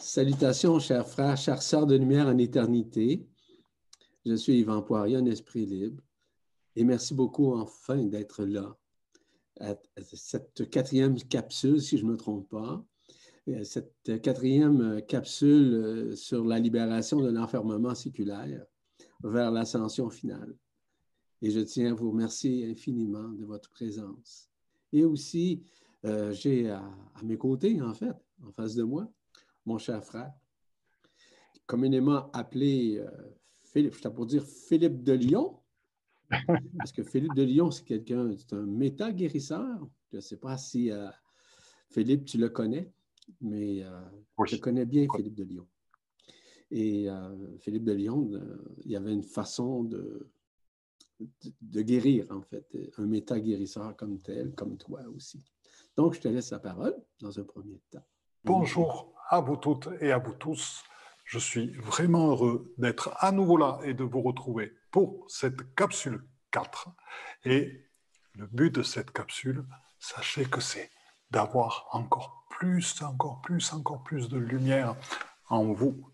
Salutations, chers frères, chers sœurs de lumière en éternité. Je suis Yvan Poirier, un esprit libre. Et merci beaucoup, enfin, d'être là. À cette quatrième capsule, si je ne me trompe pas, cette quatrième capsule euh, sur la libération de l'enfermement séculaire vers l'ascension finale. Et je tiens à vous remercier infiniment de votre présence. Et aussi, euh, j'ai à, mes côtés, en fait, en face de moi, mon cher frère, communément appelé euh, Philippe, je pour dire Philippe de Lyon, parce que Philippe de Lyon, c'est quelqu'un, c'est un méta-guérisseur. Je ne sais pas si euh, Philippe, tu le connais, mais je connais bien Philippe de Lyon. Et Philippe de Lyon, il y avait une façon de, de, guérir, en fait, un méta-guérisseur comme tel, comme toi aussi. Donc, je te laisse la parole dans un premier temps. Bonjour à vous toutes et à vous tous. Je suis vraiment heureux d'être à nouveau là et de vous retrouver pour cette capsule 4. Et le but de cette capsule, sachez que c'est d'avoir encore plus, encore plus, encore plus de lumière en vous.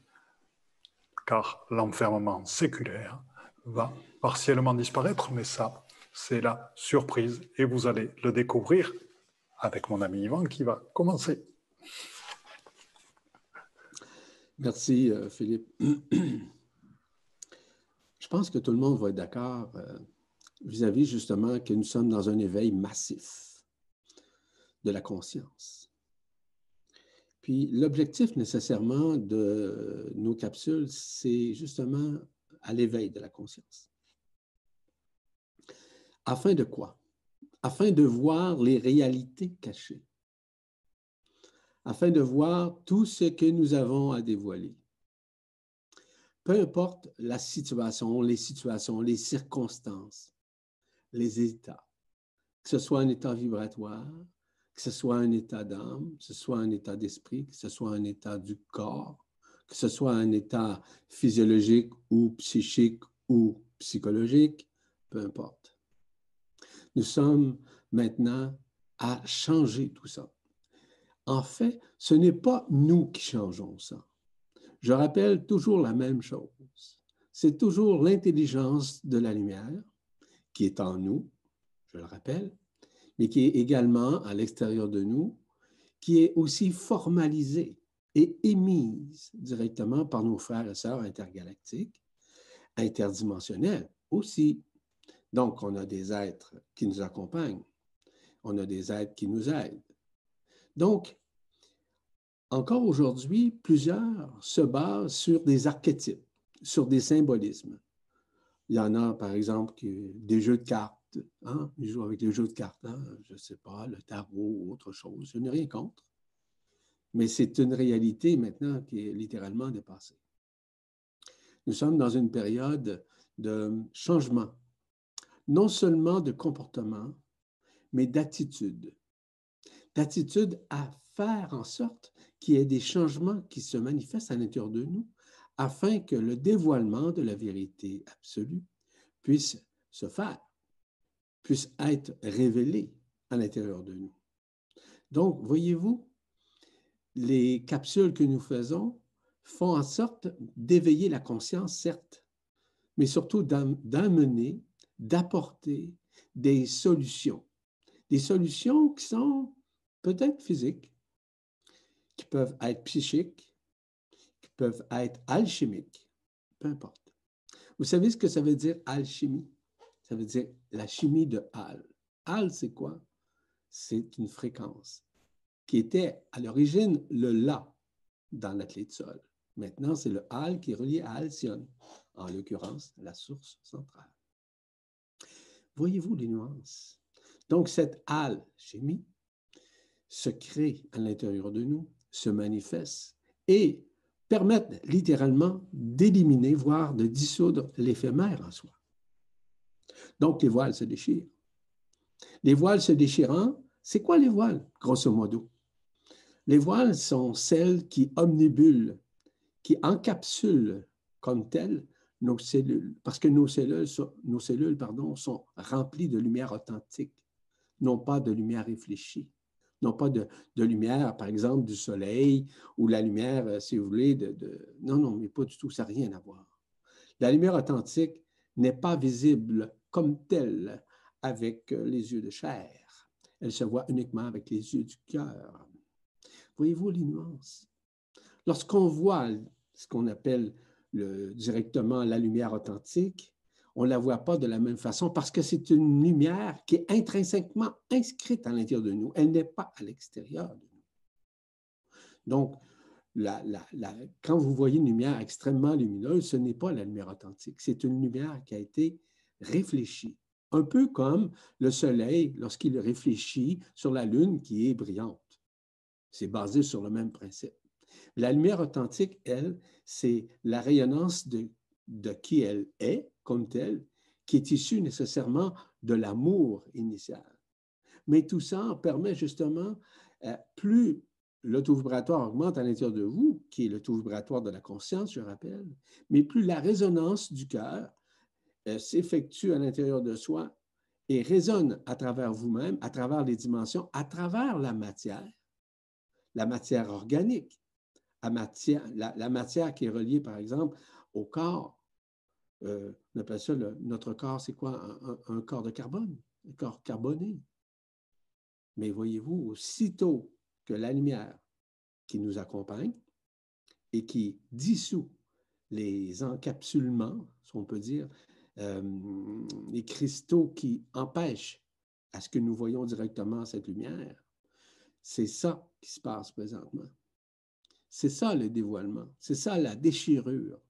Car l'enfermement séculaire va partiellement disparaître, mais ça, c'est la surprise et vous allez le découvrir avec mon ami Yvan qui va commencer. Merci, euh, Philippe. Je pense que tout le monde va être d'accord euh, vis-à-vis justement que nous sommes dans un éveil massif de la conscience. Puis l'objectif nécessairement de nos capsules, c'est justement à l'éveil de la conscience. Afin de quoi? Afin de voir les réalités cachées. Afin de voir tout ce que nous avons à dévoiler. Peu importe la situation, les situations, les circonstances, les états, que ce soit un état vibratoire, que ce soit un état d'âme, que ce soit un état d'esprit, que ce soit un état du corps, que ce soit un état physiologique ou psychique ou psychologique, peu importe. Nous sommes maintenant à changer tout ça. En fait, ce n'est pas nous qui changeons ça. Je rappelle toujours la même chose. C'est toujours l'intelligence de la lumière qui est en nous, je le rappelle, mais qui est également à l'extérieur de nous, qui est aussi formalisée et émise directement par nos frères et sœurs intergalactiques, interdimensionnels aussi. Donc, on a des êtres qui nous accompagnent, on a des êtres qui nous aident. Donc, encore aujourd'hui, plusieurs se basent sur des archétypes, sur des symbolismes. Il y en a, par exemple, des jeux de cartes. Hein? Ils jouent avec les jeux de cartes, hein? je ne sais pas, le tarot ou autre chose. Je n'ai rien contre mais c'est une réalité maintenant qui est littéralement dépassée. Nous sommes dans une période de changement, non seulement de comportement, mais d'attitude. D'attitude à faire en sorte qu'il y ait des changements qui se manifestent à l'intérieur de nous afin que le dévoilement de la vérité absolue puisse se faire, puisse être révélé à l'intérieur de nous. Donc, voyez-vous, les capsules que nous faisons font en sorte d'éveiller la conscience, certes, mais surtout d'amener, d'apporter des solutions. Des solutions qui sont peut-être physiques, qui peuvent être psychiques, qui peuvent être alchimiques, peu importe. Vous savez ce que ça veut dire alchimie? Ça veut dire la chimie de Al. Al, c'est quoi? C'est une fréquence qui était à l'origine le La dans la clé de sol. Maintenant, c'est le Al qui est relié à Alcyone, en l'occurrence la source centrale. Voyez-vous les nuances? Donc, cette alchimie se crée à l'intérieur de nous, se manifeste et permet littéralement d'éliminer, voire de dissoudre l'éphémère en soi. Donc, les voiles se déchirent. Les voiles se déchirant, c'est quoi les voiles, grosso modo? Les voiles sont celles qui omnibulent, qui encapsulent comme telles nos cellules, parce que nos cellules, nos cellules pardon, sont remplies de lumière authentique, non pas de lumière réfléchie. Non pas de, lumière, par exemple, du soleil ou la lumière, euh, si vous voulez, de, Non, non, mais pas du tout, ça n'a rien à voir. La lumière authentique n'est pas visible comme telle avec euh, les yeux de chair. Elle se voit uniquement avec les yeux du cœur. Voyez-vous les nuances? Lorsqu'on voit ce qu'on appelle directement la lumière authentique, on ne la voit pas de la même façon parce que c'est une lumière qui est intrinsèquement inscrite à l'intérieur de nous. Elle n'est pas à l'extérieur de nous. Donc, quand vous voyez une lumière extrêmement lumineuse, ce n'est pas la lumière authentique. C'est une lumière qui a été réfléchie. Un peu comme le soleil lorsqu'il réfléchit sur la lune qui est brillante. C'est basé sur le même principe. La lumière authentique, elle, c'est la rayonnance de, de qui elle est comme telle, qui est issue nécessairement de l'amour initial. Mais tout ça permet justement, euh, plus le taux vibratoire augmente à l'intérieur de vous, qui est le taux vibratoire de la conscience, je rappelle, mais plus la résonance du cœur euh, s'effectue à l'intérieur de soi et résonne à travers vous-même, à travers les dimensions, à travers la matière, la matière organique, la, matière qui est reliée, par exemple, au corps. Euh, on appelle ça notre corps, c'est quoi? Un, corps de carbone, un corps carboné. Mais voyez-vous, aussitôt que la lumière qui nous accompagne et qui dissout les encapsulements, si on peut dire, euh, les cristaux qui empêchent à ce que nous voyons directement cette lumière, c'est ça qui se passe présentement. C'est ça le dévoilement, c'est ça la déchirure,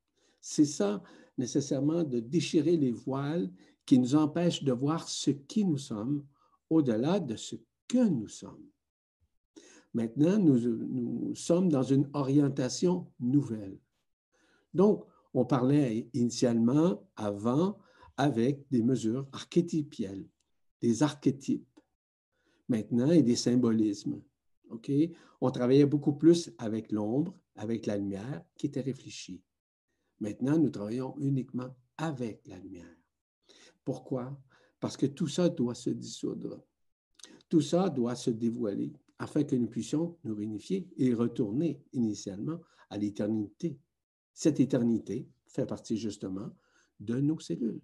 c'est ça nécessairement de déchirer les voiles qui nous empêchent de voir ce qui nous sommes au-delà de ce que nous sommes. Maintenant, nous, nous, sommes dans une orientation nouvelle. Donc, on parlait initialement, avant, avec des mesures archétypielles, des archétypes. Maintenant, et des symbolismes. OK? On travaillait beaucoup plus avec l'ombre, avec la lumière qui était réfléchie. Maintenant, nous travaillons uniquement avec la lumière. Pourquoi? Parce que tout ça doit se dissoudre. Tout ça doit se dévoiler afin que nous puissions nous réunifier et retourner initialement à l'éternité. Cette éternité fait partie justement de nos cellules.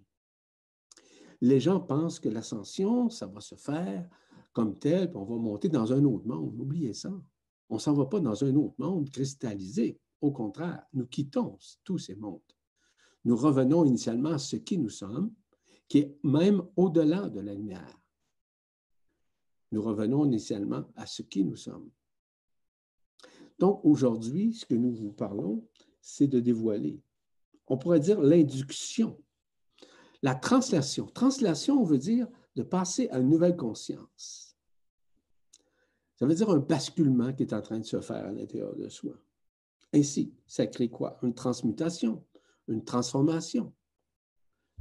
Les gens pensent que l'ascension, ça va se faire comme tel, puis on va monter dans un autre monde. Oubliez ça. On ne s'en va pas dans un autre monde cristallisé. Au contraire, nous quittons tous ces mondes. Nous revenons initialement à ce qui nous sommes, qui est même au-delà de la lumière. Nous revenons initialement à ce qui nous sommes. Donc aujourd'hui, ce que nous vous parlons, c'est de dévoiler. On pourrait dire l'induction. La translation. Translation, on veut dire de passer à une nouvelle conscience. Ça veut dire un basculement qui est en train de se faire à l'intérieur de soi. Ainsi, ça crée quoi? Une transmutation, une transformation.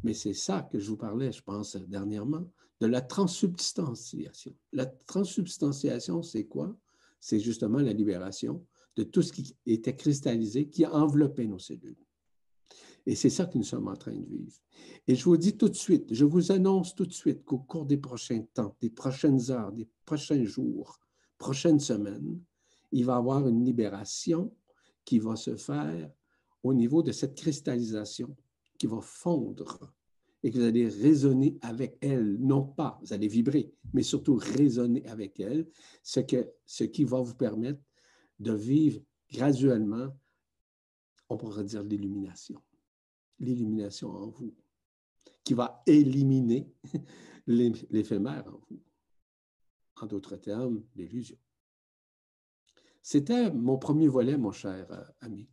Mais c'est ça que je vous parlais, je pense, dernièrement, de la transsubstantiation. La transsubstantiation, c'est quoi? C'est justement la libération de tout ce qui était cristallisé, qui a enveloppé nos cellules. Et c'est ça que nous sommes en train de vivre. Et je vous dis tout de suite, je vous annonce tout de suite qu'au cours des prochains temps, des prochaines heures, des prochains jours, prochaines semaines, il va y avoir une libération qui va se faire au niveau de cette cristallisation qui va fondre et que vous allez résonner avec elle, non pas, vous allez vibrer, mais surtout résonner avec elle, ce, ce qui va vous permettre de vivre graduellement, on pourrait dire l'illumination, l'illumination en vous, qui va éliminer l'éphémère en vous. En d'autres termes, l'illusion. C'était mon premier volet, mon cher euh, ami.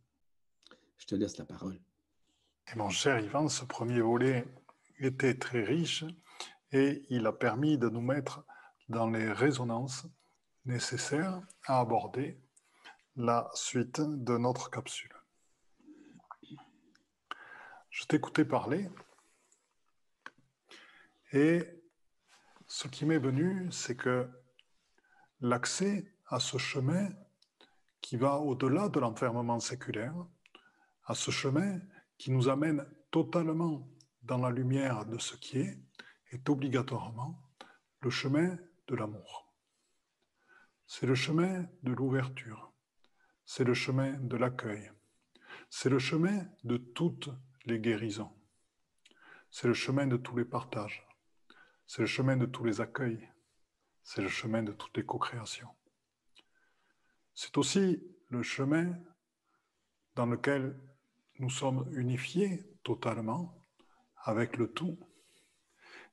Je te laisse la parole. Et mon cher Ivan, ce premier volet était très riche et il a permis de nous mettre dans les résonances nécessaires à aborder la suite de notre capsule. Je t'écoutais parler et ce qui m'est venu, c'est que l'accès à ce chemin qui va au-delà de l'enfermement séculaire, à ce chemin qui nous amène totalement dans la lumière de ce qui est, est obligatoirement le chemin de l'amour. c'est le chemin de l'ouverture, c'est le chemin de l'accueil, c'est le chemin de toutes les guérisons, c'est le chemin de tous les partages, c'est le chemin de tous les accueils, c'est le chemin de toutes les co-créations. C'est aussi le chemin dans lequel nous sommes unifiés totalement avec le tout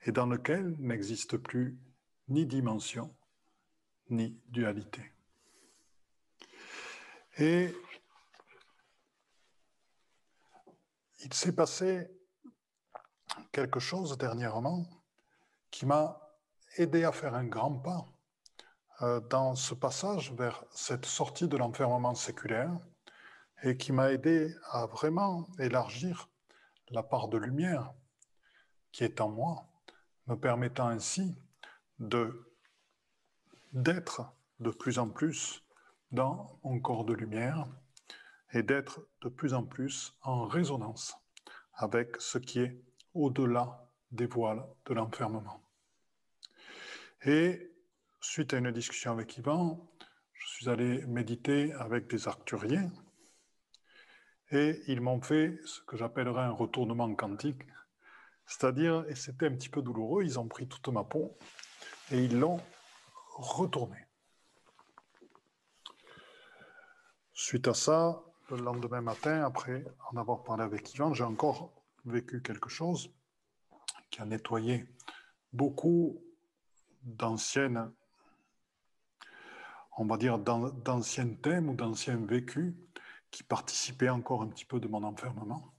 et dans lequel n'existe plus ni dimension ni dualité. Et il s'est passé quelque chose dernièrement qui m'a aidé à faire un grand pas dans ce passage vers cette sortie de l'enfermement séculaire et qui m'a aidé à vraiment élargir la part de lumière qui est en moi, me permettant ainsi de d'être de plus en plus dans mon corps de lumière et d'être de plus en plus en résonance avec ce qui est au-delà des voiles de l'enfermement. Et suite à une discussion avec Yvan, je suis allé méditer avec des arcturiens et ils m'ont fait ce que j'appellerais un retournement quantique, c'est-à-dire, et c'était un petit peu douloureux, ils ont pris toute ma peau et ils l'ont retourné. Suite à ça, le lendemain matin, après en avoir parlé avec Yvan, j'ai encore vécu quelque chose qui a nettoyé beaucoup d'anciennes, on va dire, d'anciens thèmes ou d'anciens vécus qui participaient encore un petit peu de mon enfermement.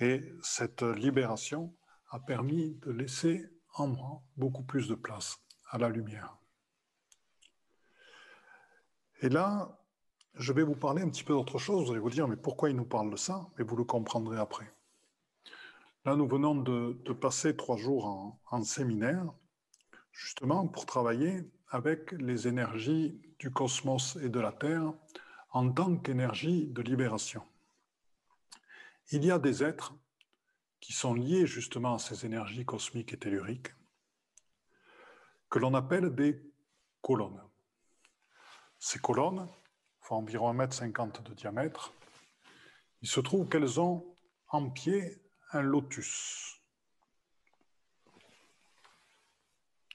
Et cette libération a permis de laisser en moi beaucoup plus de place à la lumière. Et là, je vais vous parler un petit peu d'autre chose. Vous allez vous dire, mais pourquoi il nous parle de ça? Mais vous le comprendrez après. Là, nous venons de, passer trois jours en, en, séminaire, justement pour travailler avec les énergies du cosmos et de la Terre en tant qu'énergie de libération. Il y a des êtres qui sont liés justement à ces énergies cosmiques et telluriques, que l'on appelle des colonnes. Ces colonnes font environ 1,50 m de diamètre. Il se trouve qu'elles ont en pied un lotus.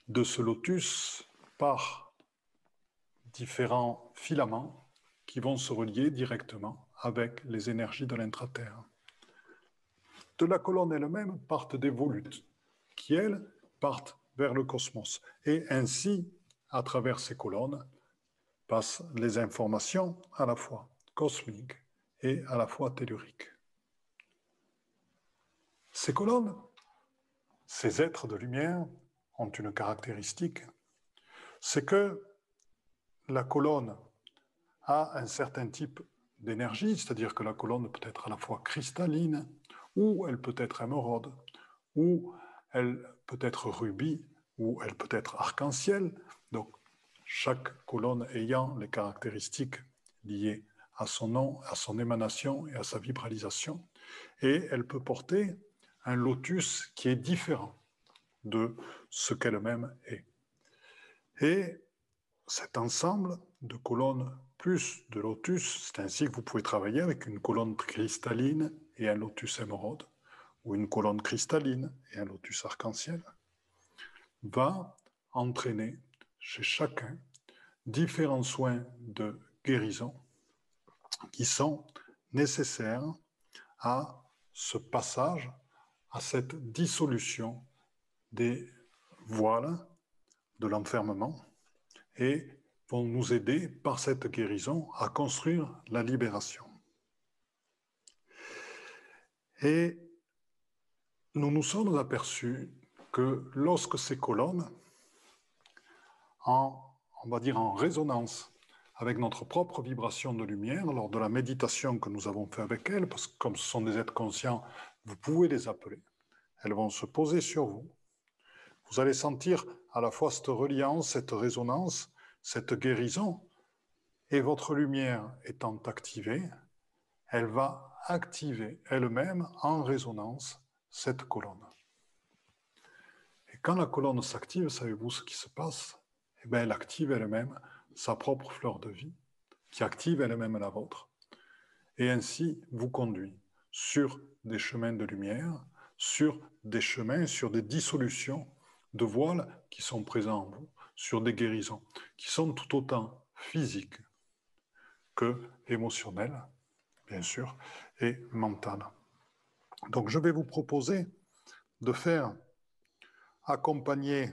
De ce lotus par différents filaments qui vont se relier directement avec les énergies de l'intraterre. De la colonne elle-même partent des volutes qui, elles, partent vers le cosmos. Et ainsi, à travers ces colonnes, passent les informations à la fois cosmiques et à la fois telluriques. Ces colonnes, ces êtres de lumière, ont une caractéristique, c'est que la colonne a un certain type d'énergie, c'est-à-dire que la colonne peut être à la fois cristalline, ou elle peut être émeraude, ou elle peut être rubis, ou elle peut être arc-en-ciel. Donc chaque colonne ayant les caractéristiques liées à son nom, à son émanation et à sa vibralisation. Et elle peut porter un lotus qui est différent de ce qu'elle-même est. Et cet ensemble de colonnes plus de lotus, c'est ainsi que vous pouvez travailler avec une colonne cristalline et un lotus émeraude, ou une colonne cristalline et un lotus arc-en-ciel, va entraîner chez chacun différents soins de guérison qui sont nécessaires à ce passage, à cette dissolution des voiles de l'enfermement et vont nous aider par cette guérison à construire la libération. Et nous nous sommes aperçus que lorsque ces colonnes, en, on va dire en résonance avec notre propre vibration de lumière, lors de la méditation que nous avons fait avec elles, parce que comme ce sont des êtres conscients, vous pouvez les appeler, elles vont se poser sur vous. Vous allez sentir à la fois cette reliance, cette résonance, cette guérison, et votre lumière étant activée, elle va activer elle-même en résonance cette colonne. Et quand la colonne s'active, savez-vous ce qui se passe? Eh bien, elle active elle-même sa propre fleur de vie, qui active elle-même la vôtre, et ainsi vous conduit sur des chemins de lumière, sur des chemins, sur des dissolutions de voiles qui sont présents en vous, sur des guérisons qui sont tout autant physiques que émotionnelles, bien sûr, et mentales. Donc je vais vous proposer de faire accompagner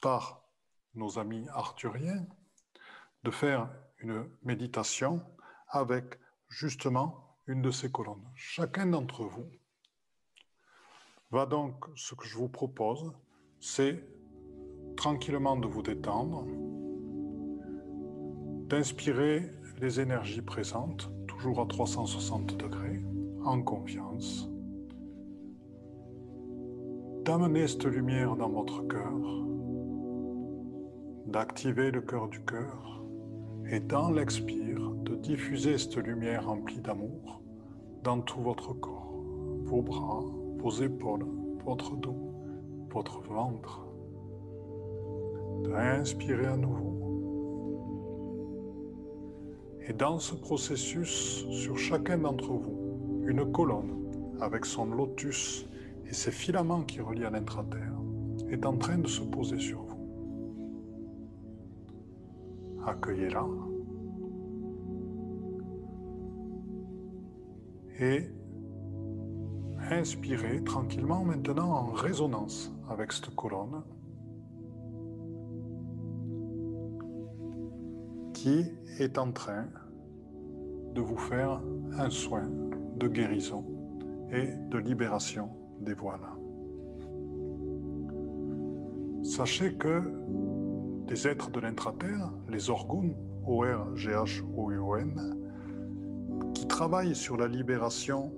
par nos amis arthuriens, de faire une méditation avec justement une de ces colonnes. Chacun d'entre vous va donc, ce que je vous propose, c'est tranquillement de vous détendre, d'inspirer les énergies présentes, toujours à 360 degrés, en confiance, d'amener cette lumière dans votre cœur, d'activer le cœur du cœur, et dans l'expire, de diffuser cette lumière remplie d'amour dans tout votre corps, vos bras, vos épaules, votre dos, votre ventre. D'inspirer à nouveau. Et dans ce processus, sur chacun d'entre vous, une colonne avec son lotus et ses filaments qui relient à l'intraterre est en train de se poser sur vous. Accueillez-la. Et inspirez tranquillement maintenant en résonance avec cette colonne qui est en train de vous faire un soin de guérison et de libération des voiles. Sachez que des êtres de l'intraterre, les orgones, O-R-G-H-O-U-N, qui travaillent sur la libération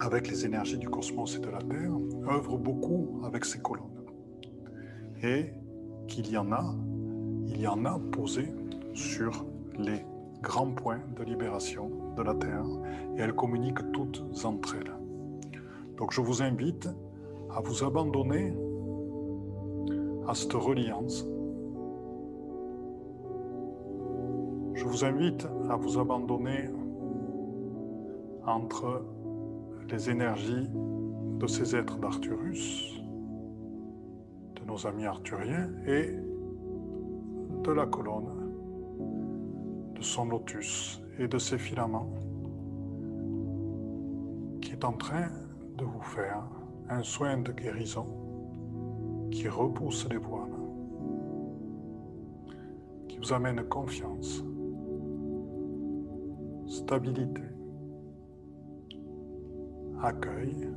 avec les énergies du cosmos et de la Terre, œuvrent beaucoup avec ces colonnes. Et qu'il y en a, il y en a posées sur les grands points de libération de la Terre, et elles communiquent toutes entre elles. Donc je vous invite à vous abandonner à cette reliance. Je vous invite à vous abandonner entre les énergies de ces êtres d'Arthurus, de nos amis arthuriens, et de la colonne, de son lotus et de ses filaments, qui est en train de vous faire un soin de guérison qui repousse les voiles, qui vous amène confiance, stabilité, accueil,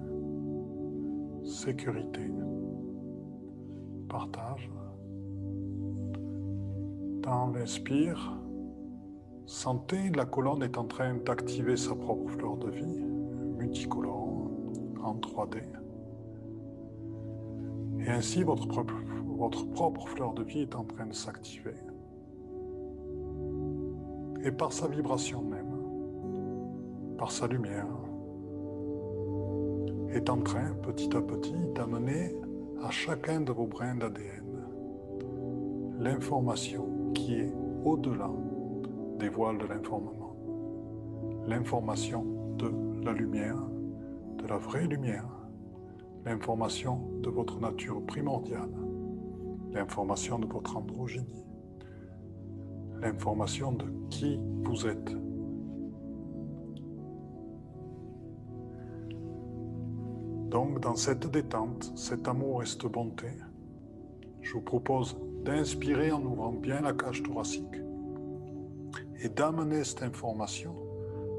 sécurité, partage. Dans l'inspire, sentez la colonne est en train d'activer sa propre fleur de vie, multicolore en 3D. Et ainsi, votre propre fleur de vie est en train de s'activer. Et par sa vibration même, par sa lumière, est en train, petit à petit, d'amener à chacun de vos brins d'ADN l'information qui est au-delà des voiles de l'informement, l'information de la lumière de la vraie lumière, l'information de votre nature primordiale, l'information de votre androgynie, l'information de qui vous êtes. Donc, dans cette détente, cet amour et cette bonté, je vous propose d'inspirer en ouvrant bien la cage thoracique et d'amener cette information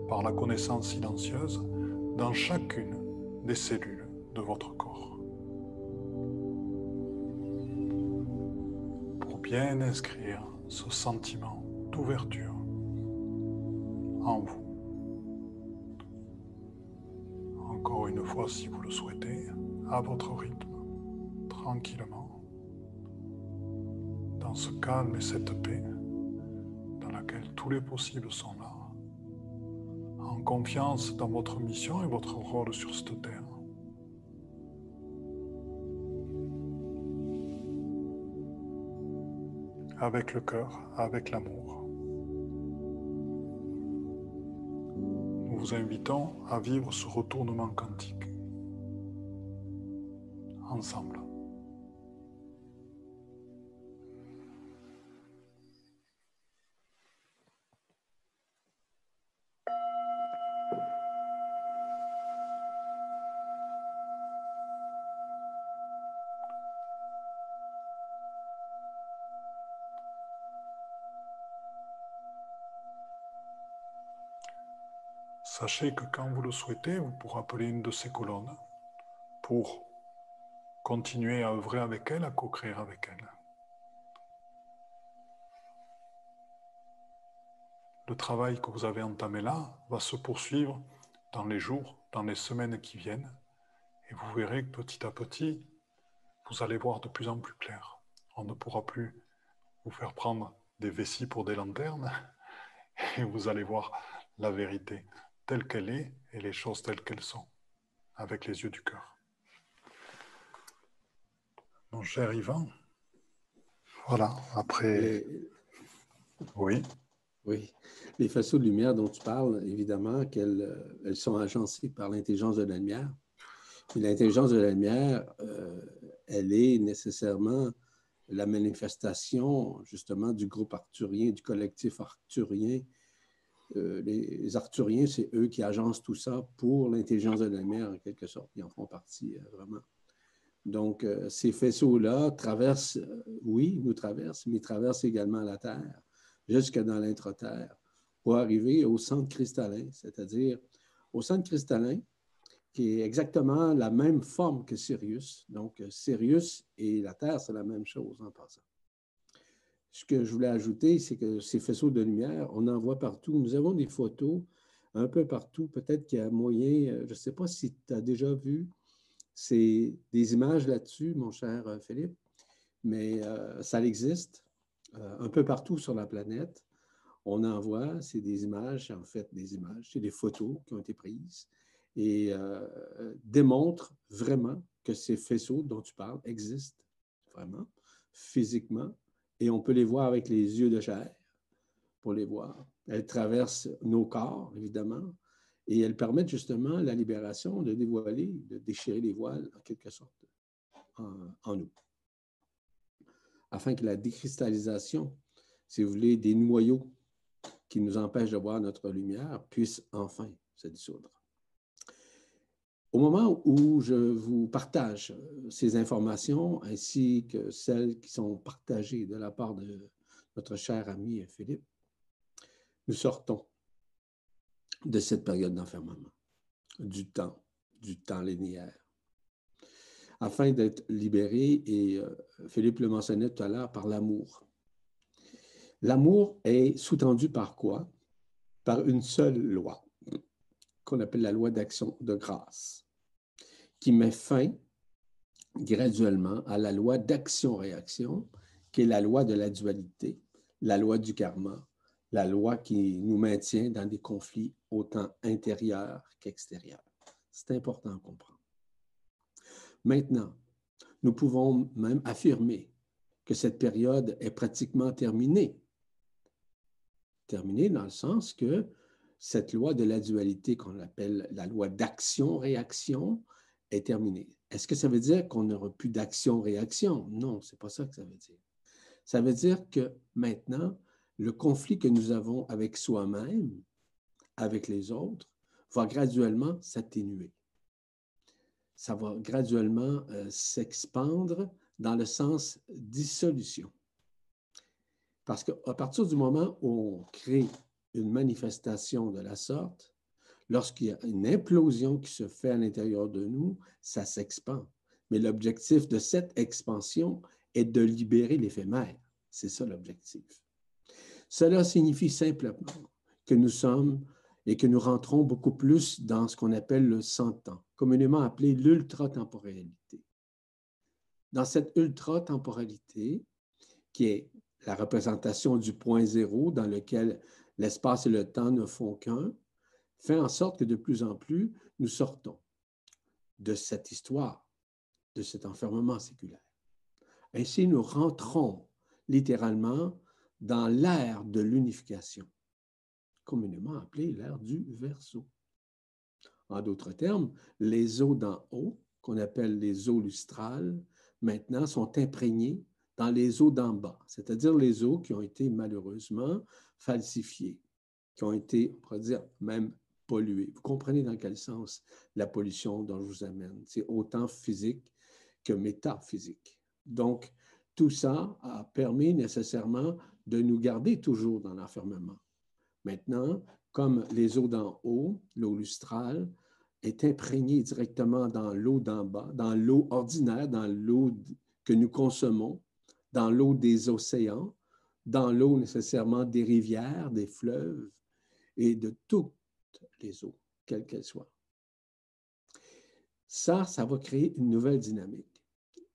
par la connaissance silencieuse dans chacune des cellules de votre corps. Pour bien inscrire ce sentiment d'ouverture en vous. Si vous le souhaitez, à votre rythme, tranquillement, dans ce calme et cette paix dans laquelle tous les possibles sont là confiance dans votre mission et votre rôle sur cette terre. avec le cœur, avec l'amour. Invitons à vivre ce retournement quantique ensemble. Sachez que quand vous le souhaitez, vous pourrez appeler une de ces colonnes pour continuer à œuvrer avec elle, à co-créer avec elle. Le travail que vous avez entamé là va se poursuivre dans les jours, dans les semaines qui viennent, et vous verrez que petit à petit, vous allez voir de plus en plus clair. On ne pourra plus vous faire prendre des vessies pour des lanternes, et vous allez voir la vérité telle qu'elle est et les choses telles qu'elles sont, avec les yeux du cœur. Mon cher Yvan, voilà, après... Oui. Oui. Les faisceaux de lumière dont tu parles, évidemment, qu'elles euh, elles sont agencées par l'intelligence de la lumière. L'intelligence de la lumière, euh, elle est nécessairement la manifestation, justement, du groupe arthurien, du collectif arthurien euh, les Arthuriens, c'est eux qui agencent tout ça pour l'intelligence de la mer, en quelque sorte. Ils en font partie, euh, vraiment. Donc, euh, ces faisceaux-là traversent, oui, nous traversent, mais traversent également la Terre, jusque dans l'intra-terre, pour arriver au centre cristallin, c'est-à-dire au centre cristallin, qui est exactement la même forme que Sirius. Donc, Sirius et la Terre, c'est la même chose en passant. Ce que je voulais ajouter, c'est que ces faisceaux de lumière, on en voit partout. Nous avons des photos un peu partout. Peut-être qu'il y a moyen, euh, je ne sais pas si tu as déjà vu des images là-dessus, mon cher euh, Philippe, mais euh, ça existe un peu partout sur la planète. On en voit, c'est des images, en fait, des images, c'est des photos qui ont été prises et démontrent vraiment que ces faisceaux dont tu parles existent vraiment, physiquement, et on peut les voir avec les yeux de chair pour les voir. Elles traversent nos corps, évidemment, et elles permettent justement la libération de dévoiler, de déchirer les voiles, en quelque sorte, en, nous. Afin que la décristallisation, si vous voulez, des noyaux qui nous empêchent de voir notre lumière puisse enfin se dissoudre. Au moment où je vous partage euh, ces informations ainsi que celles qui sont partagées de la part de notre cher ami Philippe, nous sortons de cette période d'enfermement, du temps, du temps linéaire, afin d'être libérés, et euh, Philippe le mentionnait tout à l'heure, par l'amour. L'amour est sous-tendu par quoi? Par une seule loi, qu'on appelle la loi d'action de grâce qui met fin graduellement à la loi d'action-réaction, qui est la loi de la dualité, la loi du karma, la loi qui nous maintient dans des conflits autant intérieurs qu'extérieurs. C'est important à comprendre. Maintenant, nous pouvons même affirmer que cette période est pratiquement terminée. Terminée dans le sens que cette loi de la dualité qu'on appelle la loi d'action-réaction est terminé. Est-ce que ça veut dire qu'on n'aura plus d'action-réaction? Non, ce n'est pas ça que ça veut dire. Ça veut dire que maintenant, le conflit que nous avons avec soi-même, avec les autres, va graduellement s'atténuer. Ça va graduellement euh, s'expandre dans le sens dissolution. Parce qu'à partir du moment où on crée une manifestation de la sorte, Lorsqu'il y a une implosion qui se fait à l'intérieur de nous, ça s'expand. Mais l'objectif de cette expansion est de libérer l'éphémère. C'est ça l'objectif. Cela signifie simplement que nous sommes et que nous rentrons beaucoup plus dans ce qu'on appelle le cent-temps, communément appelé l'ultra-temporalité. Dans cette ultra-temporalité, qui est la représentation du point zéro dans lequel l'espace et le temps ne font qu'un, fait en sorte que de plus en plus, nous sortons de cette histoire, de cet enfermement séculaire. Ainsi, nous rentrons littéralement dans l'ère de l'unification, communément appelée l'ère du verso. En d'autres termes, les eaux d'en haut, qu'on appelle les eaux lustrales, maintenant sont imprégnées dans les eaux d'en bas, c'est-à-dire les eaux qui ont été malheureusement falsifiées, qui ont été, on pourrait dire, même polluées. Vous comprenez dans quel sens la pollution dont je vous amène? C'est autant physique que métaphysique. Donc, tout ça a permis nécessairement de nous garder toujours dans l'enfermement. Maintenant, comme les eaux d'en haut, l'eau lustrale, est imprégnée directement dans l'eau d'en bas, dans l'eau ordinaire, dans l'eau que nous consommons, dans l'eau des océans, dans l'eau nécessairement des rivières, des fleuves et de toutes les eaux, quelles qu'elles soient. Ça, ça va créer une nouvelle dynamique.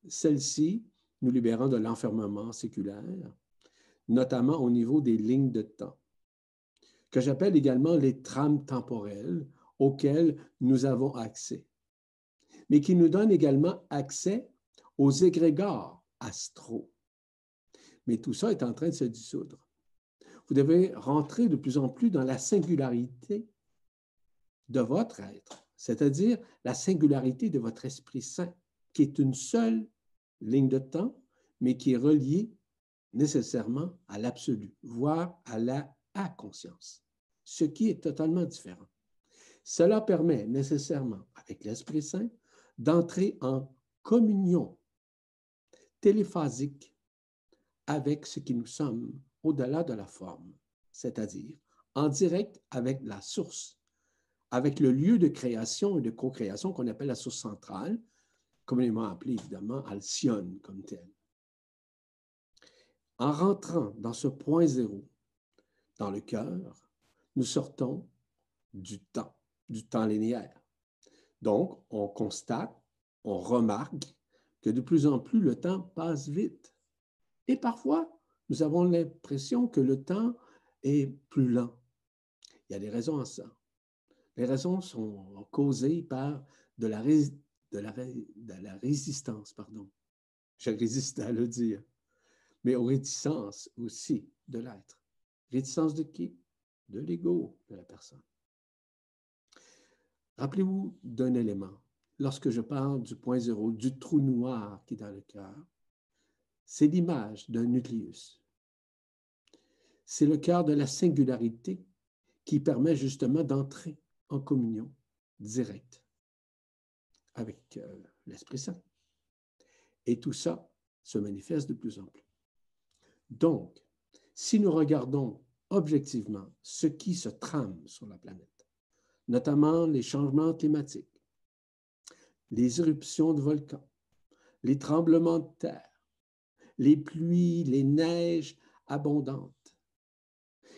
Celle-ci nous libérant de l'enfermement séculaire, notamment au niveau des lignes de temps, que j'appelle également les trames temporelles auxquelles nous avons accès, mais qui nous donnent également accès aux égrégores astraux. Mais tout ça est en train de se dissoudre. Vous devez rentrer de plus en plus dans la singularité de votre être, c'est-à-dire la singularité de votre Esprit Saint, qui est une seule ligne de temps, mais qui est reliée nécessairement à l'absolu, voire à la conscience, ce qui est totalement différent. Cela permet nécessairement, avec l'Esprit Saint, d'entrer en communion téléphasique avec ce qui nous sommes au-delà de la forme, c'est-à-dire en direct avec la source, avec le lieu de création et de co-création qu'on appelle la source centrale, communément appelée évidemment Alcyone comme tel. En rentrant dans ce point zéro, dans le cœur, nous sortons du temps, du temps linéaire. Donc, on constate, on remarque que de plus en plus le temps passe vite. Et parfois, nous avons l'impression que le temps est plus lent. Il y a des raisons à ça. Les raisons sont causées par de la, de la, résistance, pardon. Je résiste à le dire, mais aux réticences aussi de l'être. Réticence de qui? De l'ego de la personne. Rappelez-vous d'un élément. Lorsque je parle du point zéro, du trou noir qui est dans le cœur, c'est l'image d'un nucléus. C'est le cœur de la singularité qui permet justement d'entrer en communion directe avec euh, l'Esprit Saint. Et tout ça se manifeste de plus en plus. Donc, si nous regardons objectivement ce qui se trame sur la planète, notamment les changements climatiques, les éruptions de volcans, les tremblements de terre, les pluies, les neiges abondantes,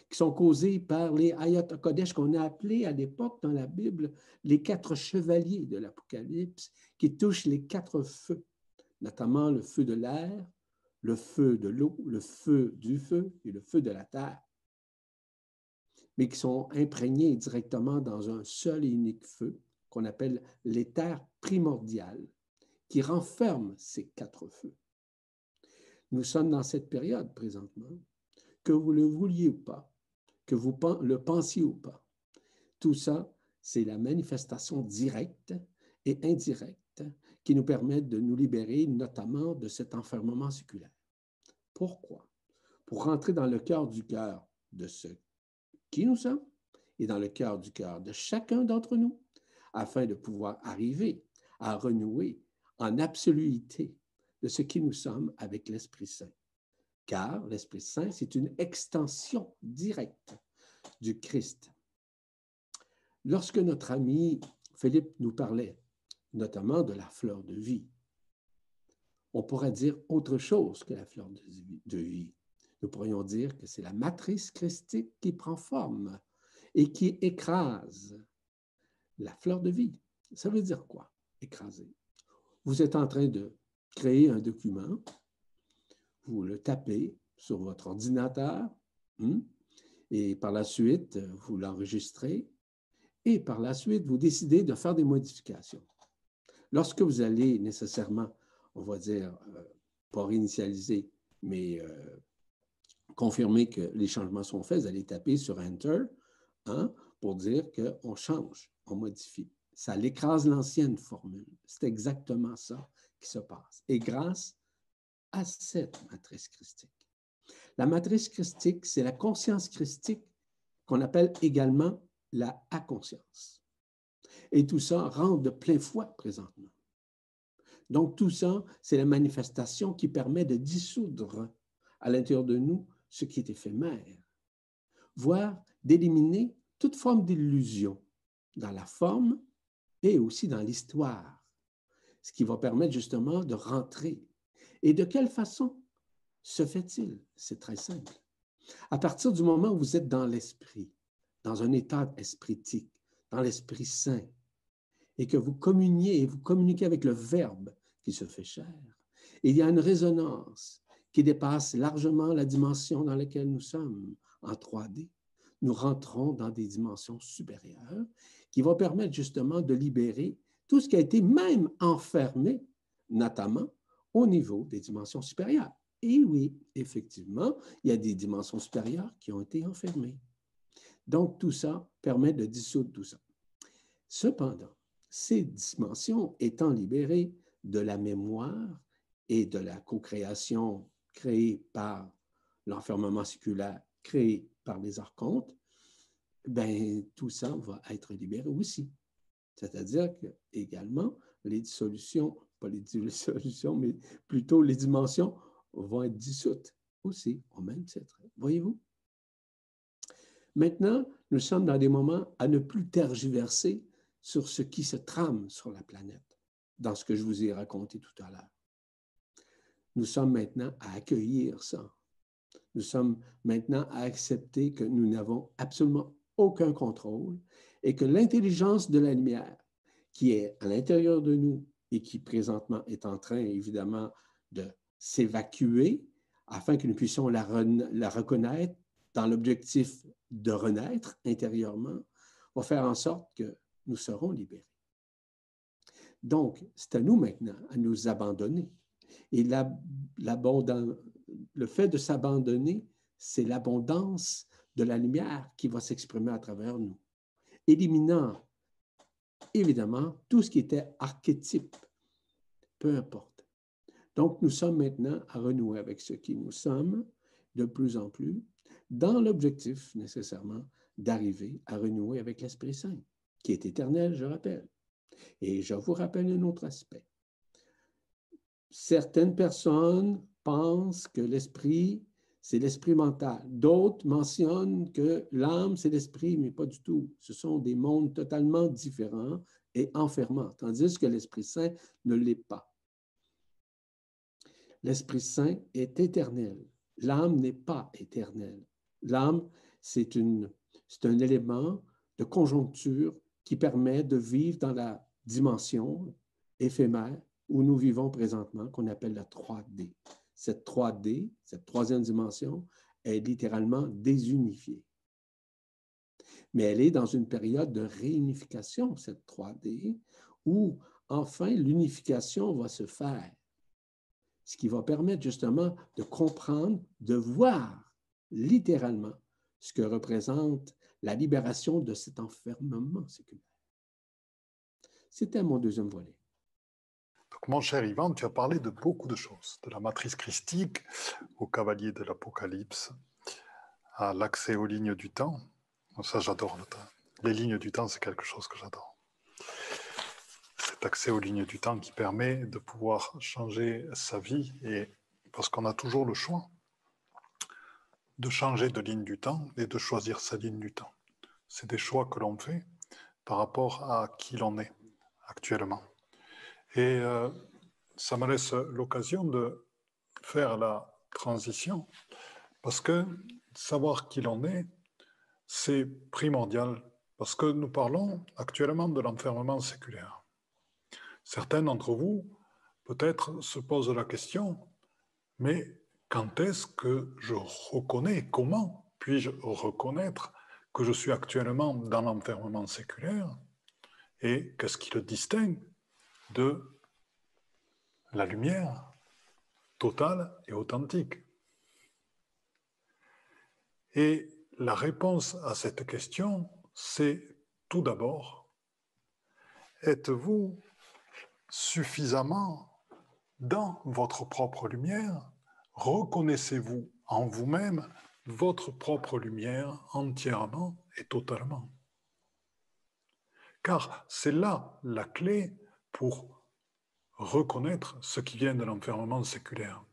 qui sont causées par les Ayat Kodesh qu'on a appelés à l'époque dans la Bible les quatre chevaliers de l'Apocalypse, qui touchent les quatre feux, notamment le feu de l'air, le feu de l'eau, le feu du feu et le feu de la terre, mais qui sont imprégnés directement dans un seul et unique feu qu'on appelle l'éther primordial, qui renferme ces quatre feux. Nous sommes dans cette période présentement, que vous le vouliez ou pas, que vous le pensiez ou pas. Tout ça, c'est la manifestation directe et indirecte qui nous permettent de nous libérer notamment de cet enfermement séculaire. Pourquoi? Pour rentrer dans le cœur du cœur de ce qui nous sommes et dans le cœur du cœur de chacun d'entre nous, afin de pouvoir arriver à renouer en absoluité de ce qui nous sommes avec l'Esprit Saint car l'Esprit Saint, c'est une extension directe du Christ. Lorsque notre ami Philippe nous parlait notamment de la fleur de vie, on pourrait dire autre chose que la fleur de vie. Nous pourrions dire que c'est la matrice christique qui prend forme et qui écrase la fleur de vie. Ça veut dire quoi, écraser? Vous êtes en train de créer un document vous le tapez sur votre ordinateur hmm, et par la suite, vous l'enregistrez et par la suite, vous décidez de faire des modifications. Lorsque vous allez nécessairement, on va dire, euh, pas réinitialiser, mais euh, confirmer que les changements sont faits, vous allez taper sur Enter hein, pour dire qu'on change, on modifie. Ça l'écrase l'ancienne formule. C'est exactement ça qui se passe. Et grâce à cette matrice christique. La matrice christique, c'est la conscience christique qu'on appelle également la inconscience. Et tout ça rentre de plein fouet présentement. Donc, tout ça, c'est la manifestation qui permet de dissoudre à l'intérieur de nous ce qui est éphémère, voire d'éliminer toute forme d'illusion dans la forme et aussi dans l'histoire, ce qui va permettre justement de rentrer. Et de quelle façon se fait-il? C'est très simple. À partir du moment où vous êtes dans l'esprit, dans un état espritique, dans l'Esprit Saint, et que vous communiez et vous communiquez avec le Verbe qui se fait chair, il y a une résonance qui dépasse largement la dimension dans laquelle nous sommes en 3D. Nous rentrons dans des dimensions supérieures qui vont permettre justement de libérer tout ce qui a été même enfermé, notamment au niveau des dimensions supérieures. Et oui, effectivement, il y a des dimensions supérieures qui ont été enfermées. Donc, tout ça permet de dissoudre tout ça. Cependant, ces dimensions étant libérées de la mémoire et de la co-création créée par l'enfermement séculaire créé par les archontes, ben, tout ça va être libéré aussi. C'est-à-dire que également, les dissolutions, pas les dissolutions, mais plutôt les dimensions vont être dissoutes aussi au même titre. Voyez-vous? Maintenant, nous sommes dans des moments à ne plus tergiverser sur ce qui se trame sur la planète, dans ce que je vous ai raconté tout à l'heure. Nous sommes maintenant à accueillir ça. Nous sommes maintenant à accepter que nous n'avons absolument aucun contrôle et que l'intelligence de la lumière qui est à l'intérieur de nous et qui présentement est en train, évidemment, de s'évacuer afin que nous puissions la, reconnaître dans l'objectif de renaître intérieurement, va faire en sorte que nous serons libérés. Donc, c'est à nous maintenant à nous abandonner. Et le fait de s'abandonner, c'est l'abondance de la lumière qui va s'exprimer à travers nous, éliminant évidemment tout ce qui était archétype, peu importe. Donc, nous sommes maintenant à renouer avec ce qui nous sommes de plus en plus, dans l'objectif nécessairement d'arriver à renouer avec l'Esprit Saint, qui est éternel, je rappelle. Et je vous rappelle un autre aspect. Certaines personnes pensent que l'esprit, c'est l'esprit mental. D'autres mentionnent que l'âme, c'est l'esprit, mais pas du tout. Ce sont des mondes totalement différents et enfermants, tandis que l'Esprit Saint ne l'est pas. L'Esprit Saint est éternel. L'âme n'est pas éternelle. L'âme, c'est un élément de conjoncture qui permet de vivre dans la dimension éphémère où nous vivons présentement, qu'on appelle la 3D. Cette 3D, cette troisième dimension, est littéralement désunifiée. Mais elle est dans une période de réunification, cette 3D, où enfin l'unification va se faire, ce qui va permettre justement de comprendre, de voir littéralement ce que représente la libération de cet enfermement séculaire. C'était mon deuxième volet. Mon cher Ivan, tu as parlé de beaucoup de choses, de la matrice christique au cavalier de l'Apocalypse, à l'accès aux lignes du temps. Ça, j'adore le temps. Les lignes du temps, c'est quelque chose que j'adore. Cet accès aux lignes du temps qui permet de pouvoir changer sa vie, parce qu'on a toujours le choix de changer de ligne du temps et de choisir sa ligne du temps. C'est des choix que l'on fait par rapport à qui l'on est actuellement. Et euh, ça me laisse l'occasion de faire la transition parce que savoir qui l'on est, c'est primordial parce que nous parlons actuellement de l'enfermement séculaire. Certains d'entre vous peut-être se posent la question, mais quand est-ce que je reconnais, comment puis-je reconnaître que je suis actuellement dans l'enfermement séculaire et qu'est-ce qui le distingue de la lumière totale et authentique. Et la réponse à cette question, c'est tout d'abord, êtes-vous suffisamment dans votre propre lumière? Reconnaissez-vous en vous-même votre propre lumière entièrement et totalement? Car c'est là la clé pour reconnaître ce qui vient de l'enfermement séculaire.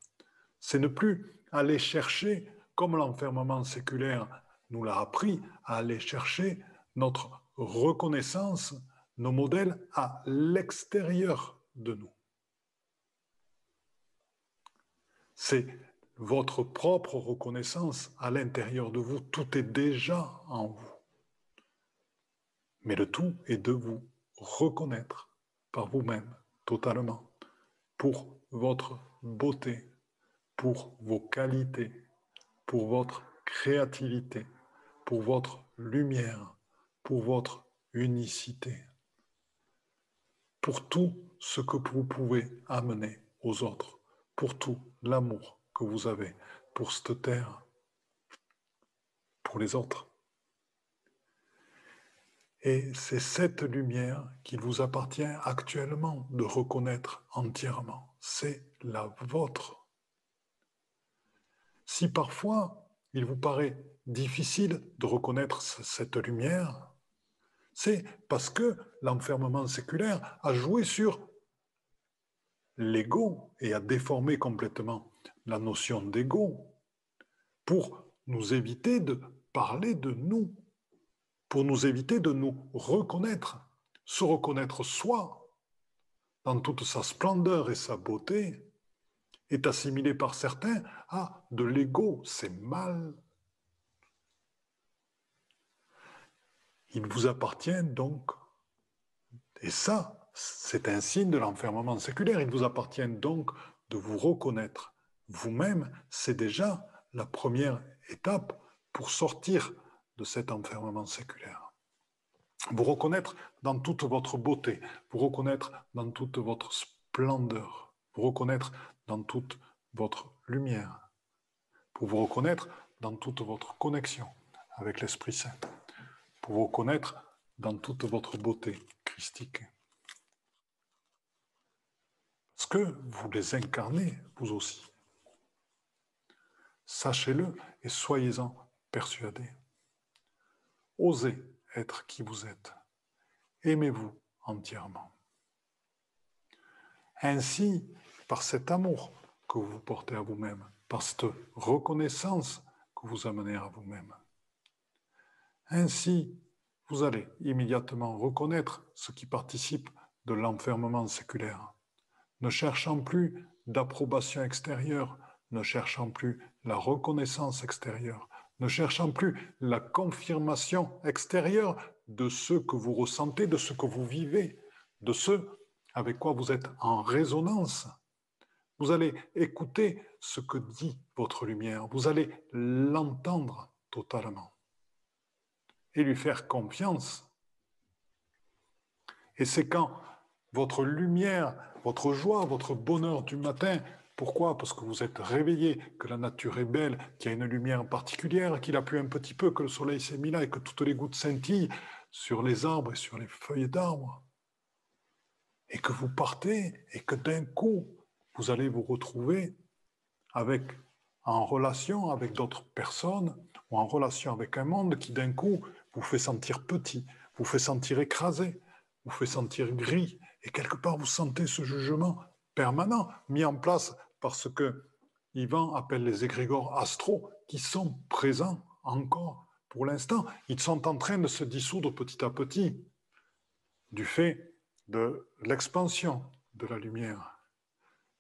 C'est ne plus aller chercher, comme l'enfermement séculaire nous l'a appris, à aller chercher notre reconnaissance, nos modèles à l'extérieur de nous. C'est votre propre reconnaissance à l'intérieur de vous. Tout est déjà en vous. Mais le tout est de vous reconnaître par vous-même totalement pour votre beauté, pour vos qualités, pour votre créativité, pour votre lumière, pour votre unicité, pour tout ce que vous pouvez amener aux autres, pour tout l'amour que vous avez pour cette terre, pour les autres. Et c'est cette lumière qu'il vous appartient actuellement de reconnaître entièrement. C'est la vôtre. Si parfois il vous paraît difficile de reconnaître cette lumière, c'est parce que l'enfermement séculaire a joué sur l'ego et a déformé complètement la notion d'ego pour nous éviter de parler de nous nous éviter de nous reconnaître, se reconnaître soi dans toute sa splendeur et sa beauté est assimilé par certains à de l'ego, c'est mal. Il vous appartient donc, et ça, c'est un signe de l'enfermement séculaire, il vous appartient donc de vous reconnaître vous-même, c'est déjà la première étape pour sortir de cet enfermement séculaire. Vous reconnaître dans toute votre beauté, vous reconnaître dans toute votre splendeur, vous reconnaître dans toute votre lumière, pour vous reconnaître dans toute votre connexion avec l'Esprit Saint, pour vous reconnaître dans toute votre beauté christique. Parce que vous les incarnez, vous aussi. Sachez-le et soyez-en persuadés. Osez être qui vous êtes. Aimez-vous entièrement. Ainsi, par cet amour que vous portez à vous-même, par cette reconnaissance que vous amenez à vous-même, ainsi, vous allez immédiatement reconnaître ce qui participe de l'enfermement séculaire, ne cherchant plus d'approbation extérieure, ne cherchant plus la reconnaissance extérieure, ne cherchant plus la confirmation extérieure de ce que vous ressentez, de ce que vous vivez, de ce avec quoi vous êtes en résonance. Vous allez écouter ce que dit votre lumière, vous allez l'entendre totalement et lui faire confiance. Et c'est quand votre lumière, votre joie, votre bonheur du matin pourquoi? Parce que vous êtes réveillé, que la nature est belle, qu'il y a une lumière particulière, qu'il a plu un petit peu, que le soleil s'est mis là et que toutes les gouttes scintillent sur les arbres et sur les feuilles d'arbres. Et que vous partez et que d'un coup, vous allez vous retrouver avec, en relation avec d'autres personnes ou en relation avec un monde qui d'un coup vous fait sentir petit, vous fait sentir écrasé, vous fait sentir gris. Et quelque part, vous sentez ce jugement permanent mis en place par ce que Ivan appelle les égrégores astraux, qui sont présents encore pour l'instant. Ils sont en train de se dissoudre petit à petit du fait de l'expansion de la lumière.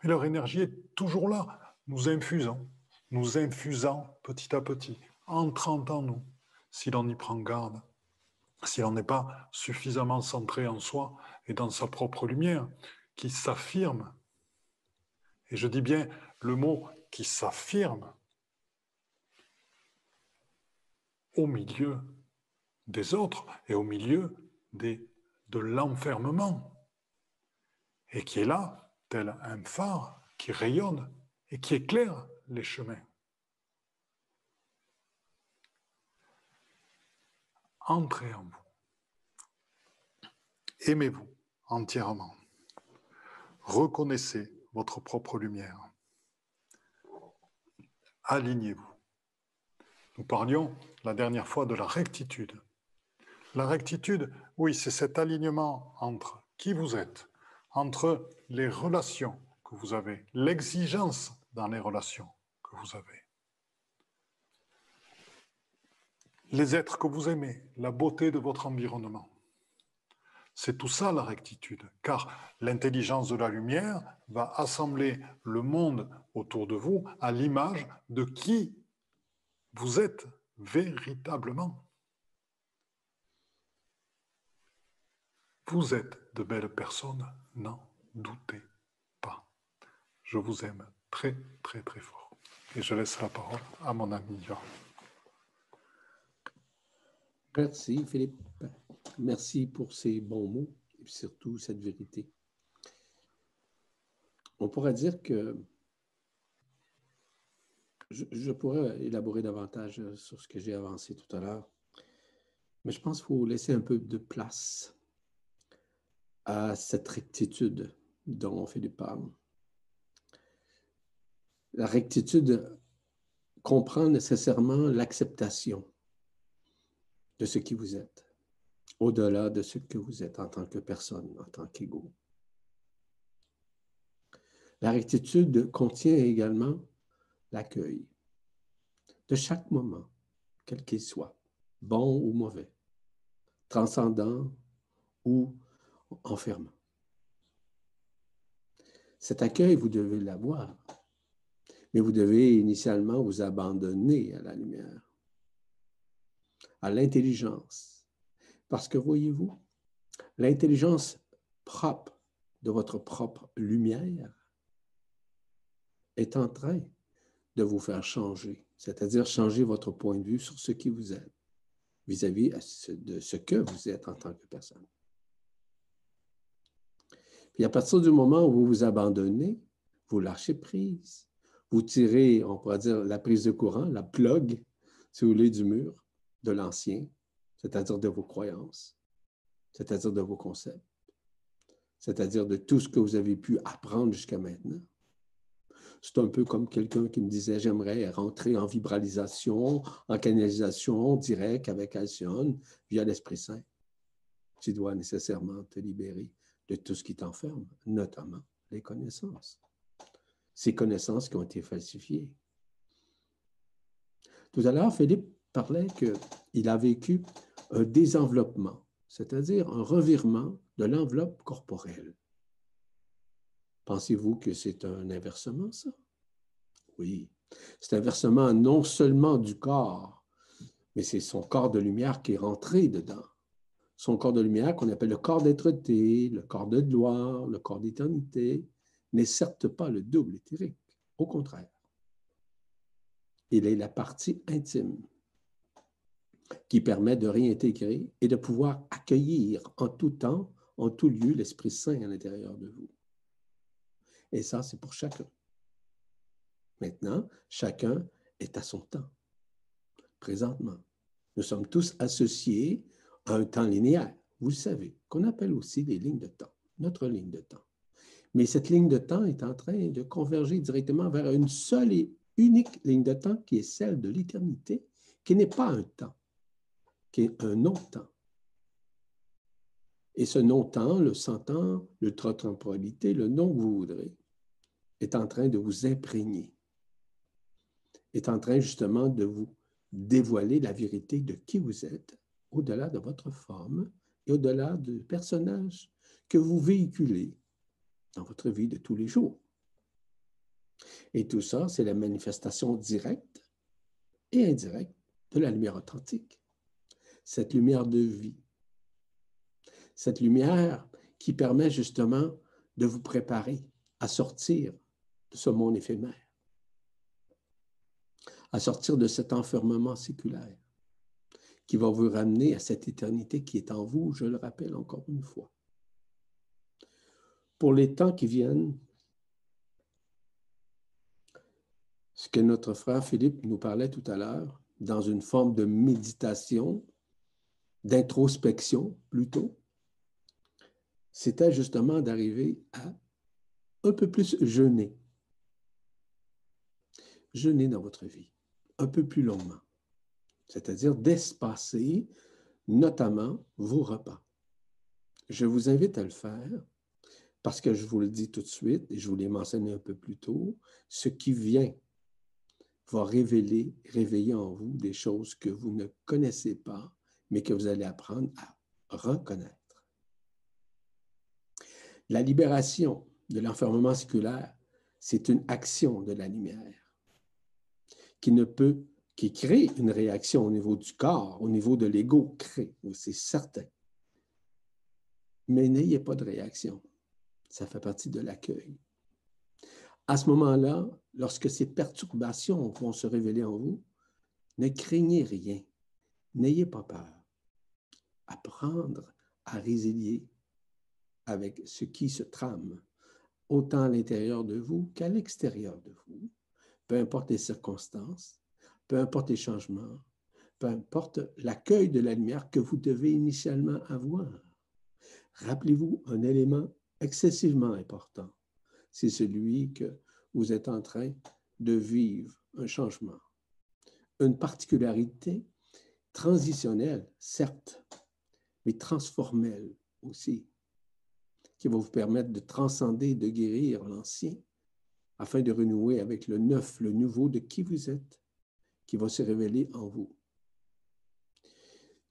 Mais leur énergie est toujours là. Nous infusons, nous infusons petit à petit, entrant en nous, si l'on y prend garde, si l'on n'est pas suffisamment centré en soi et dans sa propre lumière, qui s'affirme et je dis bien le mot qui s'affirme au milieu des autres et au milieu de l'enfermement, et qui est là, tel un phare qui rayonne et qui éclaire les chemins. entrez en vous. Aimez-vous entièrement. Reconnaissez votre propre lumière. Alignez-vous. Nous parlions la dernière fois de la rectitude. La rectitude, oui, c'est cet alignement entre qui vous êtes, entre les relations que vous avez, l'exigence dans les relations que vous avez. Les êtres que vous aimez, la beauté de votre environnement. C'est tout ça la rectitude, car l'intelligence de la lumière va assembler le monde autour de vous à l'image de qui vous êtes véritablement. Vous êtes de belles personnes, n'en doutez pas. Je vous aime très très très fort. Et je laisse la parole à mon ami. Merci Philippe. Merci pour ces bons mots et surtout cette vérité. On pourrait dire que je, pourrais élaborer davantage sur ce que j'ai avancé tout à l'heure, mais je pense qu'il faut laisser un peu de place à cette rectitude dont Philippe parle. La rectitude comprend nécessairement l'acceptation de ce qui vous êtes au-delà de ce que vous êtes en tant que personne, en tant qu'ego. La rectitude contient également l'accueil de chaque moment, quel qu'il soit, bon ou mauvais, transcendant ou enfermant. Cet accueil, vous devez l'avoir, mais vous devez initialement vous abandonner à la lumière, à l'intelligence, parce que voyez-vous, l'intelligence propre de votre propre lumière est en train de vous faire changer, c'est-à-dire changer votre point de vue sur ce qui vous êtes vis-à-vis de ce que vous êtes en tant que personne. Puis à partir du moment où vous vous abandonnez, vous lâchez prise. Vous tirez, on pourrait dire, la prise de courant, la plug, si vous voulez, du mur de l'ancien c'est-à-dire de vos croyances, c'est-à-dire de vos concepts, c'est-à-dire de tout ce que vous avez pu apprendre jusqu'à maintenant. C'est un peu comme quelqu'un qui me disait, j'aimerais rentrer en vibralisation, en canalisation directe avec Alcyone via l'Esprit Saint. Tu dois nécessairement te libérer de tout ce qui t'enferme, notamment les connaissances. Ces connaissances qui ont été falsifiées. Tout à l'heure, Philippe parlait qu'il a vécu un désenveloppement, c'est-à-dire un revirement de l'enveloppe corporelle. Pensez-vous que c'est un inversement, ça? Oui, c'est un inversement non seulement du corps, mais c'est son corps de lumière qui est rentré dedans. Son corps de lumière qu'on appelle le corps d'être-té, le corps de gloire, le corps d'éternité, n'est certes pas le double éthérique. Au contraire, il est la partie intime qui permet de réintégrer et de pouvoir accueillir en tout temps, en tout lieu, l'Esprit Saint à l'intérieur de vous. Et ça, c'est pour chacun. Maintenant, chacun est à son temps, présentement. Nous sommes tous associés à un temps linéaire, vous le savez, qu'on appelle aussi des lignes de temps, notre ligne de temps. Mais cette ligne de temps est en train de converger directement vers une seule et unique ligne de temps qui est celle de l'éternité, qui n'est pas un temps, qui est un non-temps. Et ce non-temps, le 100 ans, l'ultra-temporalité, le nom que vous voudrez, est en train de vous imprégner, est en train justement de vous dévoiler la vérité de qui vous êtes, au-delà de votre forme et au-delà du personnage que vous véhiculez dans votre vie de tous les jours. Et tout ça, c'est la manifestation directe et indirecte de la lumière authentique cette lumière de vie. Cette lumière qui permet justement de vous préparer à sortir de ce monde éphémère, à sortir de cet enfermement séculaire qui va vous ramener à cette éternité qui est en vous, je le rappelle encore une fois. Pour les temps qui viennent, ce que notre frère Philippe nous parlait tout à l'heure, dans une forme de méditation, d'introspection plutôt, c'était justement d'arriver à un peu plus jeûner. Jeûner dans votre vie, un peu plus longuement. C'est-à-dire d'espacer notamment vos repas. Je vous invite à le faire parce que je vous le dis tout de suite et je vous l'ai mentionné un peu plus tôt, ce qui vient va révéler, réveiller en vous des choses que vous ne connaissez pas, mais que vous allez apprendre à reconnaître. La libération de l'enfermement séculaire, c'est une action de la lumière qui ne peut, qui crée une réaction au niveau du corps, au niveau de l'ego, crée, c'est certain. Mais n'ayez pas de réaction. Ça fait partie de l'accueil. À ce moment-là, lorsque ces perturbations vont se révéler en vous, ne craignez rien. N'ayez pas peur. Apprendre à résilier avec ce qui se trame, autant à l'intérieur de vous qu'à l'extérieur de vous, peu importe les circonstances, peu importe les changements, peu importe l'accueil de la lumière que vous devez initialement avoir. Rappelez-vous un élément excessivement important c'est celui que vous êtes en train de vivre un changement. Une particularité transitionnelle, certes, mais transformelle aussi, qui va vous permettre de transcender, de guérir l'ancien, afin de renouer avec le neuf, le nouveau de qui vous êtes, qui va se révéler en vous.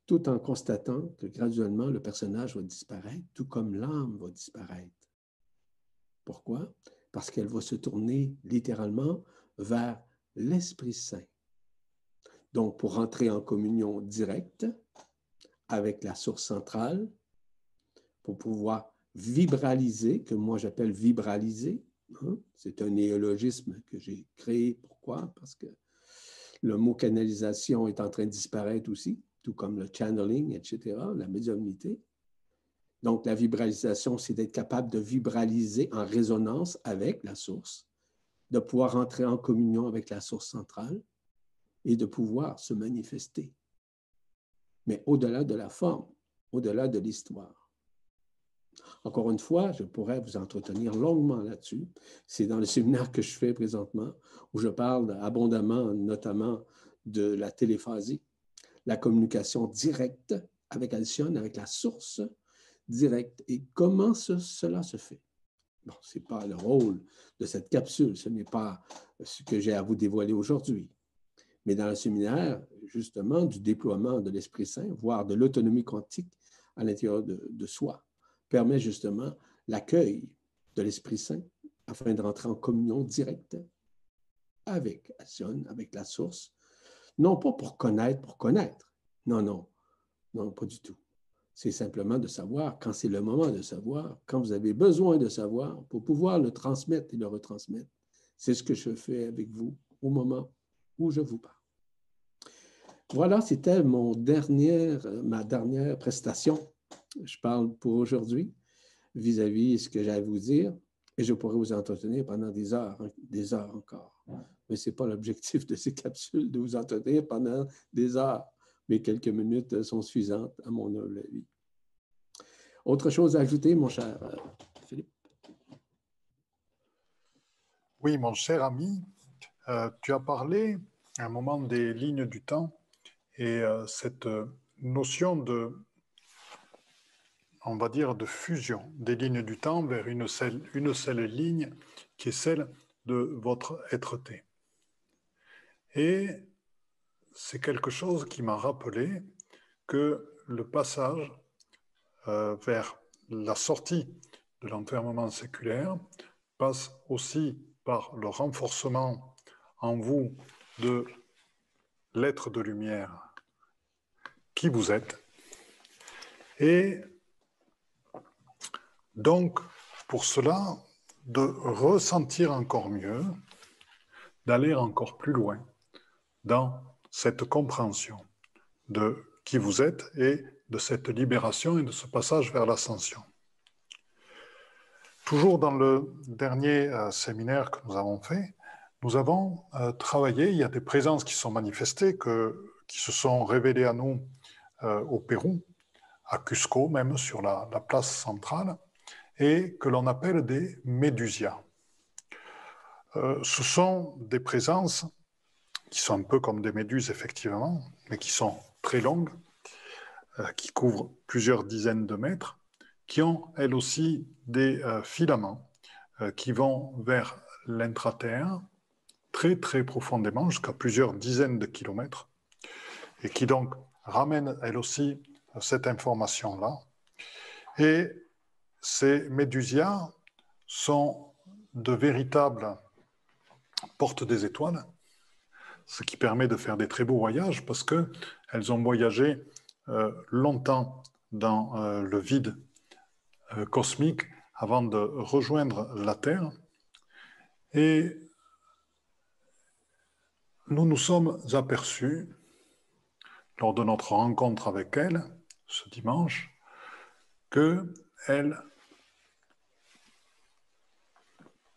Tout en constatant que graduellement le personnage va disparaître, tout comme l'âme va disparaître. Pourquoi? Parce qu'elle va se tourner littéralement vers l'Esprit Saint. Donc, pour entrer en communion directe avec la source centrale, pour pouvoir vibraliser, que moi j'appelle vibraliser, hein, c'est un néologisme que j'ai créé. Pourquoi? Parce que le mot canalisation est en train de disparaître aussi, tout comme le channeling, etc., la médiumnité. Donc, la vibralisation, c'est d'être capable de vibraliser en résonance avec la source, de pouvoir entrer en communion avec la source centrale et de pouvoir se manifester. Mais au-delà de la forme, au-delà de l'histoire. Encore une fois, je pourrais vous entretenir longuement là-dessus. C'est dans le séminaire que je fais présentement où je parle abondamment, notamment de la téléphasie, la communication directe avec Alcyone, avec la source, direct. Et comment cela se fait? Bon, ce n'est pas le rôle de cette capsule, ce n'est pas ce que j'ai à vous dévoiler aujourd'hui. Mais dans le séminaire, justement, du déploiement de l'Esprit Saint, voire de l'autonomie quantique à l'intérieur de, soi, permet justement l'accueil de l'Esprit Saint afin de rentrer en communion directe avec Asion, avec la source, non pas pour connaître, pour connaître. Non, non, non, pas du tout c'est simplement de savoir quand c'est le moment de savoir, quand vous avez besoin de savoir pour pouvoir le transmettre et le retransmettre. C'est ce que je fais avec vous au moment où je vous parle. Voilà, c'était dernière, ma dernière prestation. Je parle pour aujourd'hui vis-à-vis de ce que j'ai à vous dire et je pourrais vous entretenir pendant des heures, des heures encore. Mais ce n'est pas l'objectif de ces capsules de vous entretenir pendant des heures mais quelques minutes sont suffisantes à mon avis. Autre chose à ajouter, mon cher euh, Philippe? Oui, mon cher ami, euh, tu as parlé à un moment des lignes du temps et euh, cette notion de, on va dire, de fusion des lignes du temps vers une seule, une seule ligne qui est celle de votre être-té. Et c'est quelque chose qui m'a rappelé que le passage euh, vers la sortie de l'enfermement séculaire passe aussi par le renforcement en vous de l'être de lumière qui vous êtes. Et donc, pour cela, de ressentir encore mieux, d'aller encore plus loin dans cette compréhension de qui vous êtes et de cette libération et de ce passage vers l'ascension. Toujours dans le dernier euh, séminaire que nous avons fait, nous avons euh, travaillé, il y a des présences qui sont manifestées, que, qui se sont révélées à nous au Pérou, à Cusco même, sur la, place centrale, et que l'on appelle des médusias. Euh, ce sont des présences qui sont un peu comme des méduses, effectivement, mais qui sont très longues, euh, qui couvrent plusieurs dizaines de mètres, qui ont elles aussi des filaments qui vont vers l'intraterre très très profondément, jusqu'à plusieurs dizaines de kilomètres, et qui donc ramène elle aussi cette information-là. Et ces médusias sont de véritables portes des étoiles, ce qui permet de faire des très beaux voyages parce qu'elles ont voyagé euh, longtemps dans euh, le vide euh, cosmique avant de rejoindre la Terre. Et nous nous sommes aperçus lors de notre rencontre avec elle ce dimanche que elle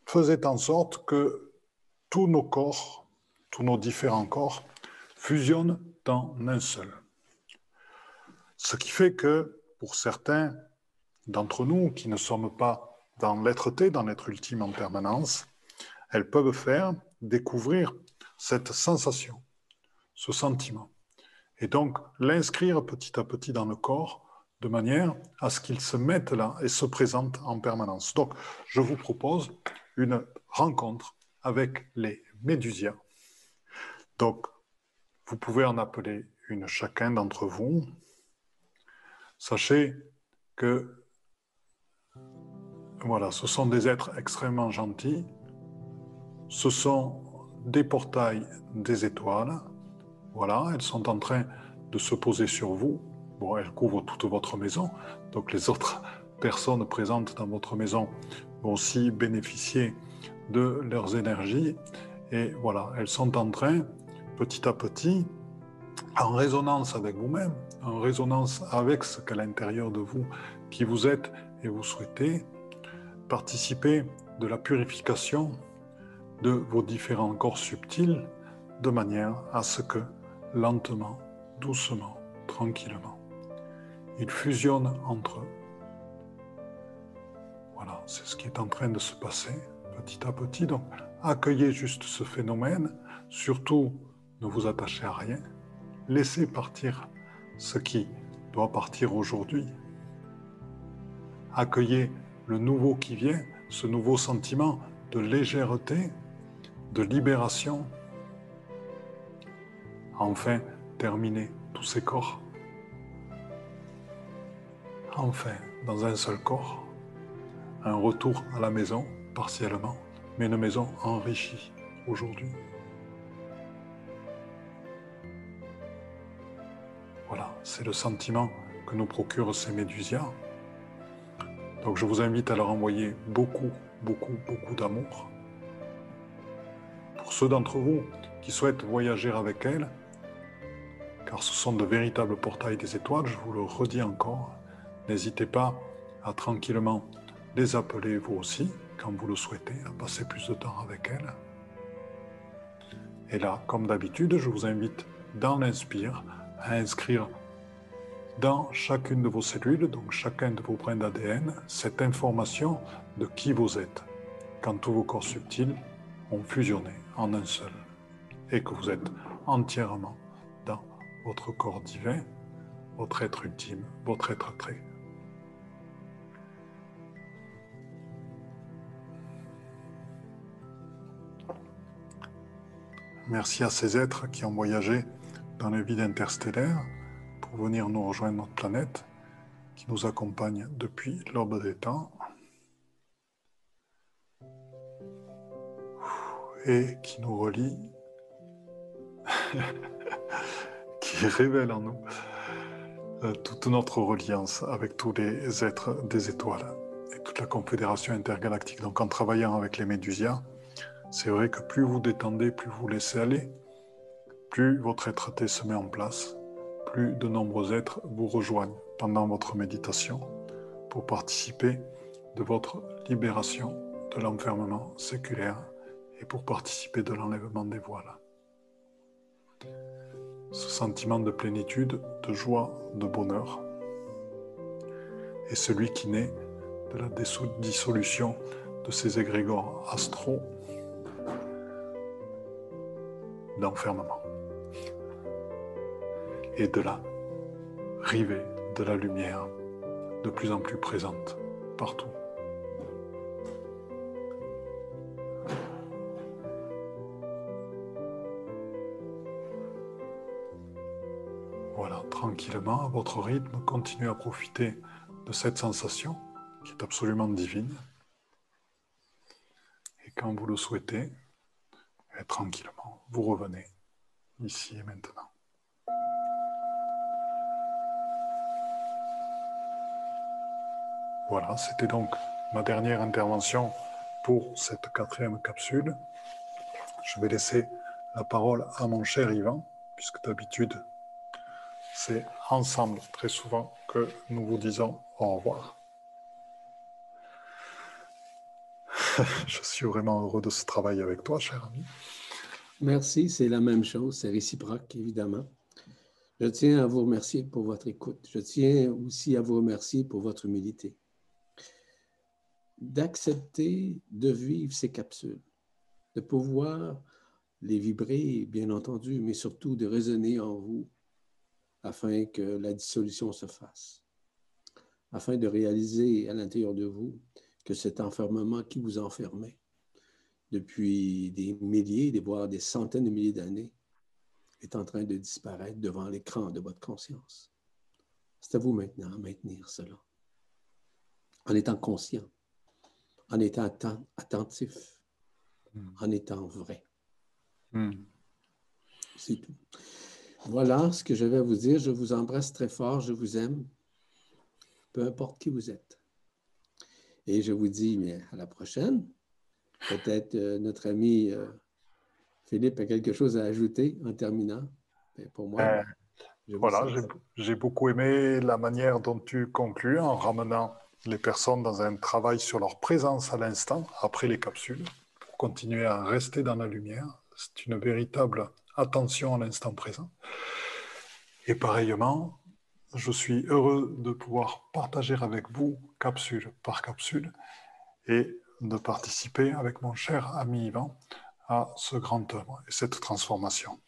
faisait en sorte que tous nos corps, tous nos différents corps, fusionnent dans un seul. Ce qui fait que pour certains d'entre nous qui ne sommes pas dans l'être-té, dans l'être ultime en permanence, elles peuvent faire découvrir cette sensation, ce sentiment et donc l'inscrire petit à petit dans le corps de manière à ce qu'il se mette là et se présente en permanence. Donc, je vous propose une rencontre avec les médusiens. Donc, vous pouvez en appeler une chacun d'entre vous. Sachez que voilà, ce sont des êtres extrêmement gentils. Ce sont des portails des étoiles voilà, elles sont en train de se poser sur vous. Bon, elles couvrent toute votre maison, donc les autres personnes présentes dans votre maison vont aussi bénéficier de leurs énergies. Et voilà, elles sont en train, petit à petit, en résonance avec vous-même, en résonance avec ce qu'à l'intérieur de vous, qui vous êtes et vous souhaitez, participer de la purification de vos différents corps subtils, de manière à ce que lentement, doucement, tranquillement. Ils fusionnent entre eux. Voilà, c'est ce qui est en train de se passer petit à petit. Donc, accueillez juste ce phénomène. Surtout, ne vous attachez à rien. Laissez partir ce qui doit partir aujourd'hui. Accueillez le nouveau qui vient, ce nouveau sentiment de légèreté, de libération, enfin terminer tous ces corps. Enfin, dans un seul corps, un retour à la maison, partiellement, mais une maison enrichie aujourd'hui. Voilà, c'est le sentiment que nous procurent ces médusias. Donc je vous invite à leur envoyer beaucoup, beaucoup, beaucoup d'amour. Pour ceux d'entre vous qui souhaitent voyager avec elles, car ce sont de véritables portails des étoiles, je vous le redis encore. N'hésitez pas à tranquillement les appeler vous aussi, quand vous le souhaitez, à passer plus de temps avec elles. Et là, comme d'habitude, je vous invite dans l'Inspire à inscrire dans chacune de vos cellules, donc chacun de vos brins d'ADN, cette information de qui vous êtes, quand tous vos corps subtils ont fusionné en un seul, et que vous êtes entièrement votre corps divin, votre être ultime, votre être très. Merci à ces êtres qui ont voyagé dans le vide interstellaire pour venir nous rejoindre notre planète, qui nous accompagne depuis l'aube des temps et qui nous relie qui révèle en nous euh, toute notre reliance avec tous les êtres des étoiles et toute la confédération intergalactique. Donc en travaillant avec les Médusiens, c'est vrai que plus vous détendez, plus vous laissez aller, plus votre être-té se met en place, plus de nombreux êtres vous rejoignent pendant votre méditation pour participer de votre libération de l'enfermement séculaire et pour participer de l'enlèvement des voiles ce sentiment de plénitude, de joie, de bonheur. Et celui qui naît de la dissolution de ces égrégores astraux d'enfermement et de la rivée de la lumière de plus en plus présente partout. Voilà, tranquillement, à votre rythme, continuez à profiter de cette sensation qui est absolument divine. Et quand vous le souhaitez, tranquillement, vous revenez ici et maintenant. Voilà, c'était donc ma dernière intervention pour cette quatrième capsule. Je vais laisser la parole à mon cher Yvan, puisque d'habitude, c'est ensemble très souvent que nous vous disons au revoir. Je suis vraiment heureux de ce travail avec toi, cher ami. Merci, c'est la même chose, c'est réciproque, évidemment. Je tiens à vous remercier pour votre écoute. Je tiens aussi à vous remercier pour votre humilité. D'accepter de vivre ces capsules, de pouvoir les vibrer, bien entendu, mais surtout de résonner en vous afin que la dissolution se fasse, afin de réaliser à l'intérieur de vous que cet enfermement qui vous enfermait depuis des milliers, voire des centaines de milliers d'années, est en train de disparaître devant l'écran de votre conscience. C'est à vous maintenant à maintenir cela, en étant conscient, en étant attentif, hmm. en étant vrai. Hmm. C'est tout. Voilà ce que je vais vous dire. Je vous embrasse très fort, je vous aime, peu importe qui vous êtes. Et je vous dis mais à la prochaine. Peut-être euh, notre ami euh, Philippe a quelque chose à ajouter en terminant. pour moi, euh, voilà, j'ai beaucoup aimé la manière dont tu conclus en ramenant les personnes dans un travail sur leur présence à l'instant, après les capsules, pour continuer à rester dans la lumière. C'est une véritable attention à l'instant présent. Et pareillement, je suis heureux de pouvoir partager avec vous, capsule par capsule, et de participer avec mon cher ami Yvan à ce grand œuvre et cette transformation.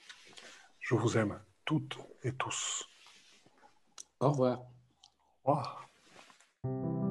Je vous aime toutes et tous. Au revoir. Au revoir.